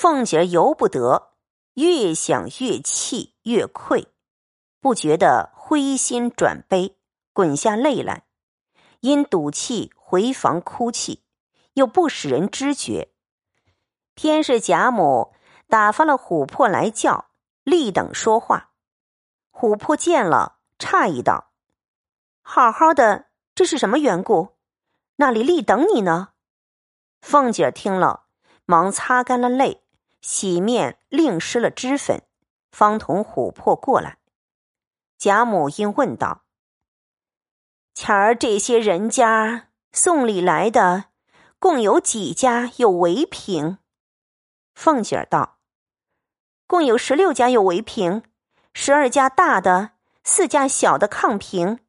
凤姐由不得，越想越气越愧，不觉得灰心转悲，滚下泪来，因赌气回房哭泣，又不使人知觉。偏是贾母打发了琥珀来叫，立等说话。琥珀见了，诧异道：“好好的，这是什么缘故？那里立等你呢？”凤姐听了，忙擦干了泪，洗面另施了脂粉，方同琥珀过来。贾母因问道：“前儿这些人家送礼来的，共有几家有围屏？”凤姐儿道：“共有十六家有围屏，十二家大的，四家小的炕屏，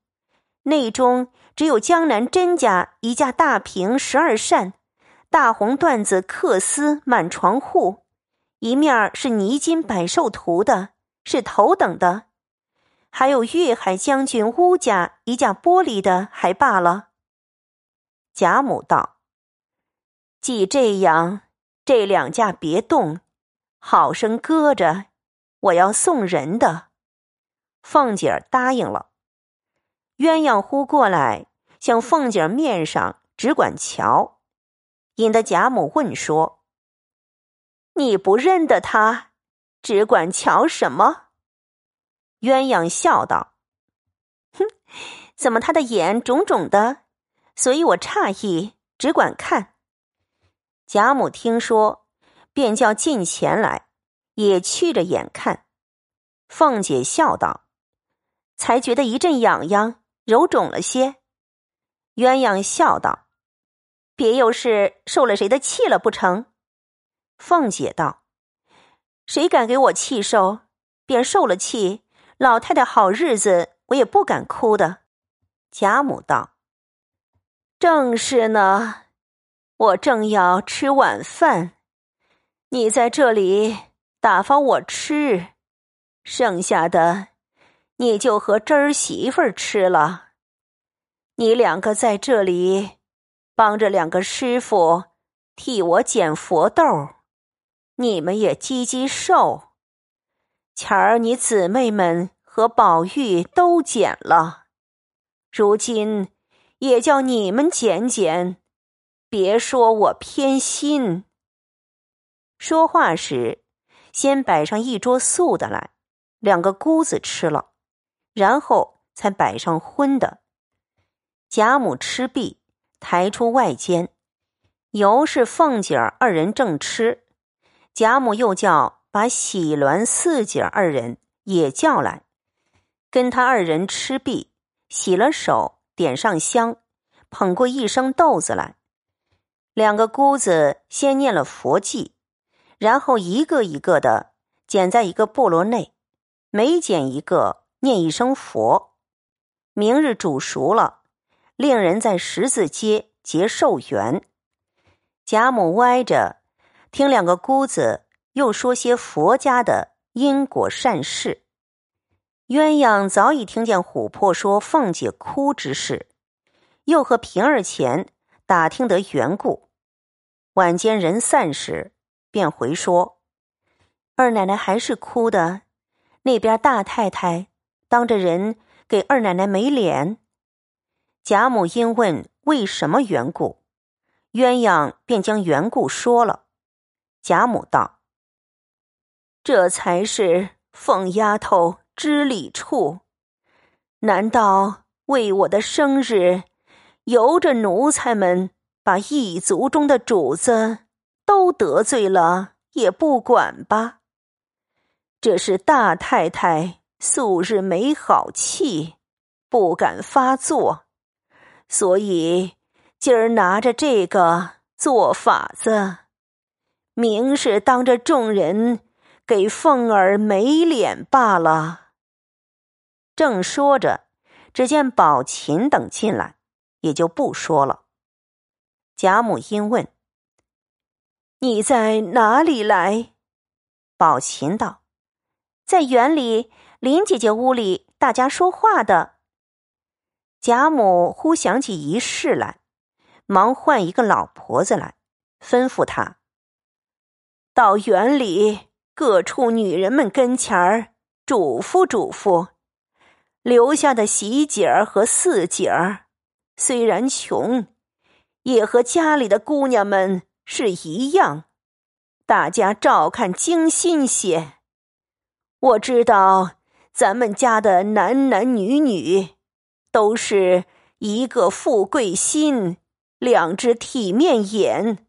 内中只有江南甄家一架大屏十二扇。”大红缎子缂丝满床户，一面是泥金百寿图的，是头等的；还有粤海将军乌家一架玻璃的，还罢了。贾母道：“既这样，这两架别动，好生搁着。我要送人的。”凤姐儿答应了。鸳鸯呼过来，向凤姐儿面上只管瞧。引得贾母问说：“你不认得他，只管瞧什么？”鸳鸯笑道：“哼，怎么他的眼肿肿的？所以我诧异，只管看。”贾母听说，便叫近前来，也去着眼看。凤姐笑道：“才觉得一阵痒痒，揉肿了些。”鸳鸯笑道。别又是受了谁的气了不成？凤姐道：“谁敢给我气受？便受了气，老太太好日子我也不敢哭的。”贾母道：“正是呢，我正要吃晚饭，你在这里打发我吃，剩下的你就和侄儿媳妇吃了。你两个在这里。”帮着两个师傅替我捡佛豆，你们也积积寿。前儿你姊妹们和宝玉都捡了，如今也叫你们捡捡，别说我偏心。说话时，先摆上一桌素的来，两个姑子吃了，然后才摆上荤的。贾母吃毕。抬出外间，尤是凤姐儿二人正吃，贾母又叫把喜鸾四姐二人也叫来，跟他二人吃毕，洗了手，点上香，捧过一升豆子来。两个姑子先念了佛偈，然后一个一个的捡在一个菠萝内，每捡一个念一声佛。明日煮熟了。令人在十字街结寿缘，贾母歪着听两个姑子又说些佛家的因果善事。鸳鸯早已听见琥珀说凤姐哭之事，又和平儿前打听得缘故。晚间人散时，便回说：“二奶奶还是哭的，那边大太太当着人给二奶奶没脸。”贾母因问为什么缘故，鸳鸯便将缘故说了。贾母道：“这才是凤丫头知礼处。难道为我的生日，由着奴才们把一族中的主子都得罪了也不管吧？这是大太太素日没好气，不敢发作。”所以今儿拿着这个做法子，明是当着众人给凤儿没脸罢了。正说着，只见宝琴等进来，也就不说了。贾母因问：“你在哪里来？”宝琴道：“在园里林姐姐屋里，大家说话的。”贾母忽想起一事来，忙唤一个老婆子来，吩咐她：“到园里各处女人们跟前儿嘱咐嘱咐，留下的喜姐儿和四姐儿，虽然穷，也和家里的姑娘们是一样，大家照看精心些。我知道咱们家的男男女女，都是一个富贵心，两只体面眼，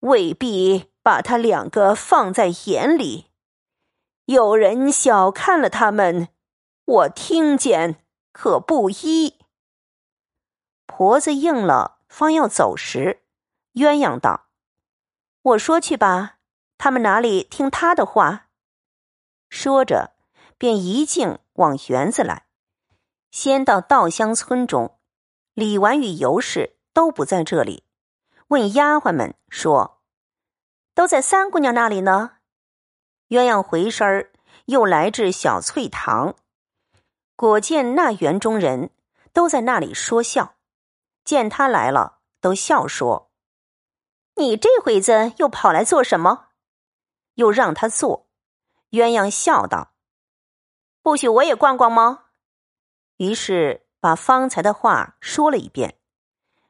未必把他两个放在眼里。有人小看了他们，我听见可不依。婆子应了，方要走时，鸳鸯道：“我说去吧，他们哪里听他的话？”说着，便一径往园子来。先到稻香村中，李纨与尤氏都不在这里，问丫鬟们说：“都在三姑娘那里呢？”鸳鸯回身，又来至小翠堂，果见那园中人都在那里说笑，见他来了，都笑说：“你这会子又跑来做什么？”又让他坐。鸳鸯笑道：“不许我也逛逛吗？”于是把方才的话说了一遍。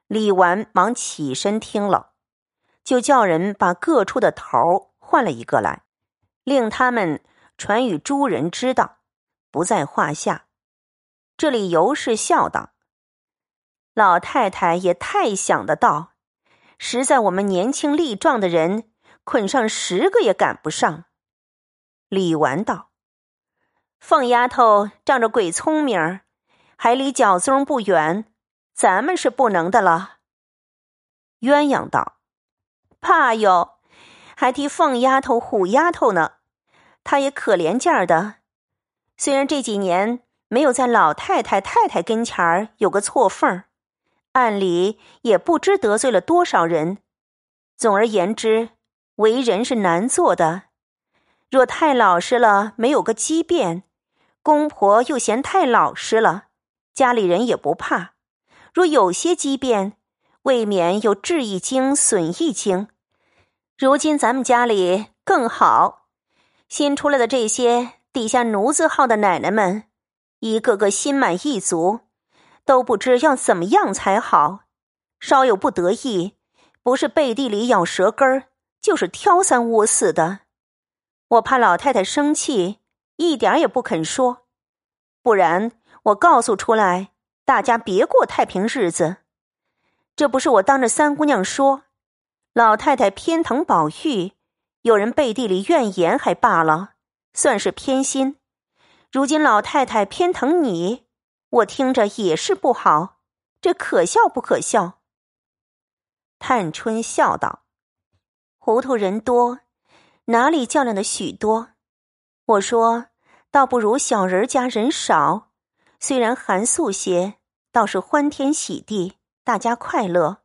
李纨忙起身听了，就叫人把各处的头换了一个来。令他们传与诸人知道，不在话下。这里尤氏笑道：“老太太也太想得到，实在我们年轻力壮的人，捆上十个也赶不上。”李纨道：“凤丫头仗着鬼聪明，还离脚宗不远，咱们是不能的了。”鸳鸯道：“怕哟，还提凤丫头、虎丫头呢。”他也可怜劲儿的，虽然这几年没有在老太太、太太跟前儿有个错缝儿，暗里也不知得罪了多少人。总而言之，为人是难做的。若太老实了，没有个机变；公婆又嫌太老实了，家里人也不怕。若有些机变，未免有治一经、损一经。如今咱们家里更好。新出来的这些底下奴字号的奶奶们，一个个心满意足，都不知要怎么样才好。稍有不得意，不是背地里咬舌根儿，就是挑三窝四的。我怕老太太生气，一点也不肯说，不然我告诉出来，大家别过太平日子。这不是我当着三姑娘说，老太太偏疼宝玉。有人背地里怨言还罢了，算是偏心；如今老太太偏疼你，我听着也是不好，这可笑不可笑？探春笑道：“糊涂人多，哪里较量的许多？我说，倒不如小人家人少，虽然寒素些，倒是欢天喜地，大家快乐。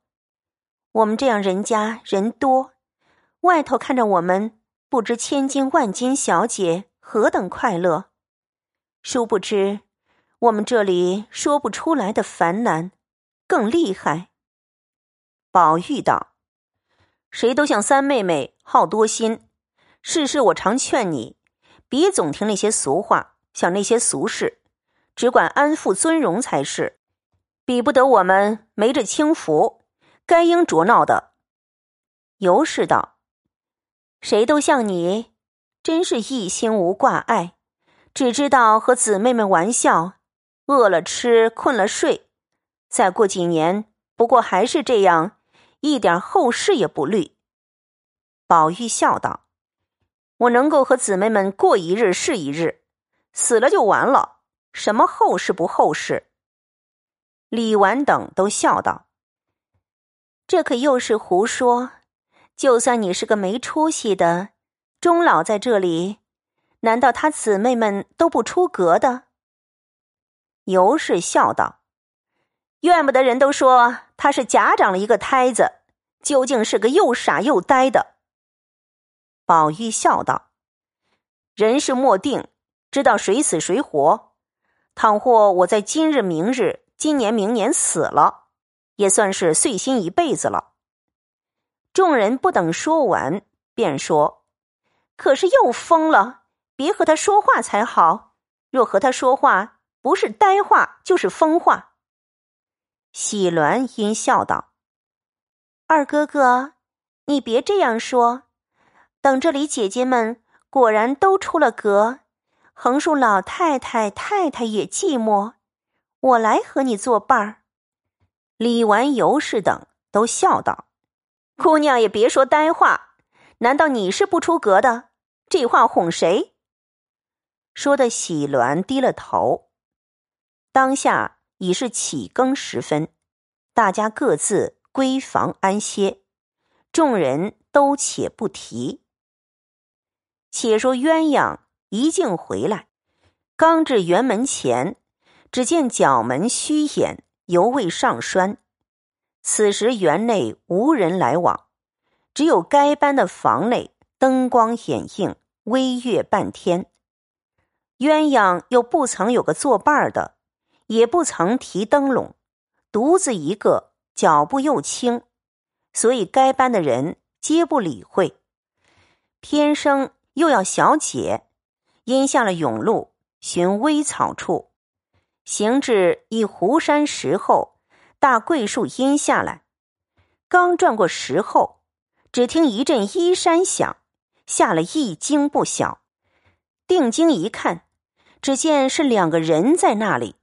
我们这样人家人多。”外头看着我们，不知千金万金小姐何等快乐，殊不知我们这里说不出来的烦难，更厉害。宝玉道：“谁都像三妹妹好多心，事事我常劝你，别总听那些俗话，想那些俗事，只管安富尊荣才是，比不得我们没这轻浮，该应着闹的。”尤氏道。谁都像你，真是一心无挂碍，只知道和姊妹们玩笑，饿了吃，困了睡。再过几年，不过还是这样，一点后事也不虑。宝玉笑道：“我能够和姊妹们过一日是一日，死了就完了，什么后事不后事？”李纨等都笑道：“这可又是胡说。”就算你是个没出息的，终老在这里，难道他姊妹们都不出阁的？尤氏笑道：“怨不得人都说他是假长了一个胎子，究竟是个又傻又呆的。”宝玉笑道：“人事莫定，知道谁死谁活。倘或我在今日、明日、今年、明年死了，也算是碎心一辈子了。”众人不等说完，便说：“可是又疯了，别和他说话才好。若和他说话，不是呆话就是疯话。”喜鸾因笑道：“二哥哥，你别这样说。等这里姐姐们果然都出了阁，横竖老太太、太太也寂寞，我来和你作伴儿。”李纨、尤氏等都笑道：“姑娘也别说呆话，难道你是不出阁的？这话哄谁？”说的喜鸾低了头。当下已是起更时分，大家各自归房安歇，众人都且不提。且说鸳鸯一径回来，刚至园门前，只见角门虚掩。犹未上栓，此时园内无人来往，只有该班的房内灯光掩映，微月半天。鸳鸯又不曾有个作伴的，也不曾提灯笼，独自一个，脚步又轻，所以该班的人皆不理会。偏生又要小解，因下了甬路，寻微草处。行至一湖山石后，大桂树阴下来，刚转过石后，只听一阵衣衫响，吓了一惊不小。定睛一看，只见是两个人在那里。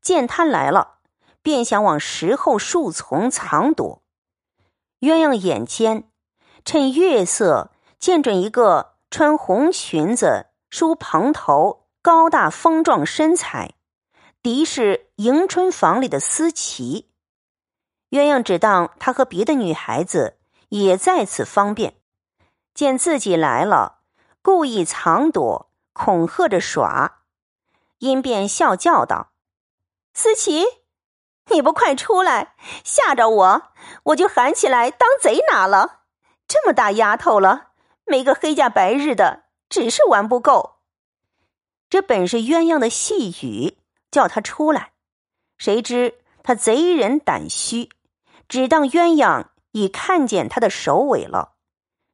见他来了，便想往石后树丛藏躲。鸳鸯眼尖，趁月色见准一个穿红裙子、梳蓬头、高大丰壮身材。敌是迎春房里的思琪，鸳鸯只当他和别的女孩子也在此方便，见自己来了，故意藏躲，恐吓着耍，因便笑叫道：“思琪，你不快出来，吓着我，我就喊起来当贼拿了。这么大丫头了，没个黑家白日的，只是玩不够。这本是鸳鸯的细语。”叫他出来，谁知他贼人胆虚，只当鸳鸯已看见他的首尾了，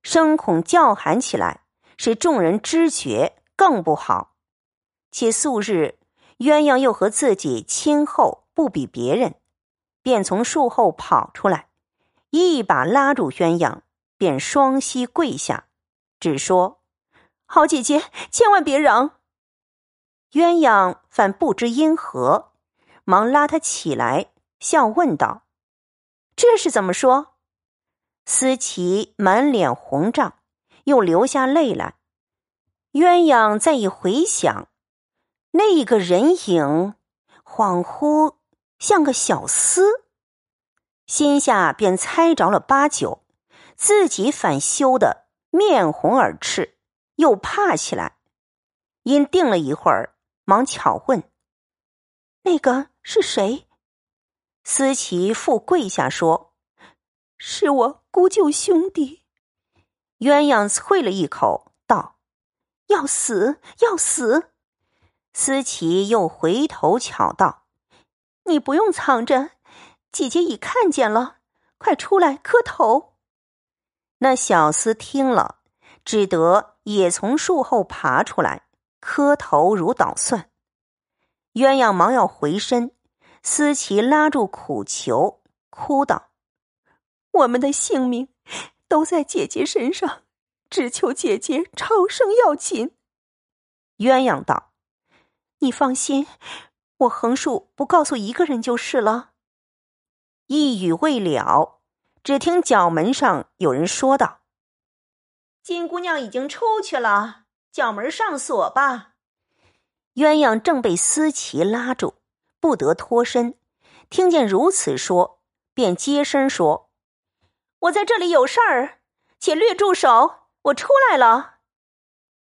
声恐叫喊起来，使众人知觉更不好。且素日鸳鸯又和自己亲厚不比别人，便从树后跑出来，一把拉住鸳鸯，便双膝跪下，只说：“好姐姐，千万别嚷。”鸳鸯反不知因何，忙拉他起来，笑问道：“这是怎么说？”思琪满脸红胀，又流下泪来。鸳鸯再一回想，那一个人影，恍惚像个小厮，心下便猜着了八九，自己反羞得面红耳赤，又怕起来，因定了一会儿。忙巧问：“那个是谁？”思琪复跪下说：“是我姑舅兄弟。”鸳鸯啐了一口，道：“要死，要死！”思琪又回头巧道：“你不用藏着，姐姐已看见了，快出来磕头。”那小厮听了，只得也从树后爬出来。磕头如捣蒜，鸳鸯忙要回身，思琪拉住苦求，哭道：“我们的性命都在姐姐身上，只求姐姐超生要紧。”鸳鸯道：“你放心，我横竖不告诉一个人就是了。”一语未了，只听角门上有人说道：“金姑娘已经出去了。”角门上锁吧。鸳鸯正被思琪拉住，不得脱身。听见如此说，便接声说：“我在这里有事儿，且略住手，我出来了。”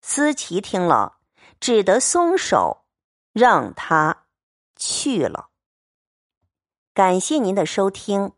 思琪听了，只得松手，让他去了。感谢您的收听。